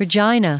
Regina.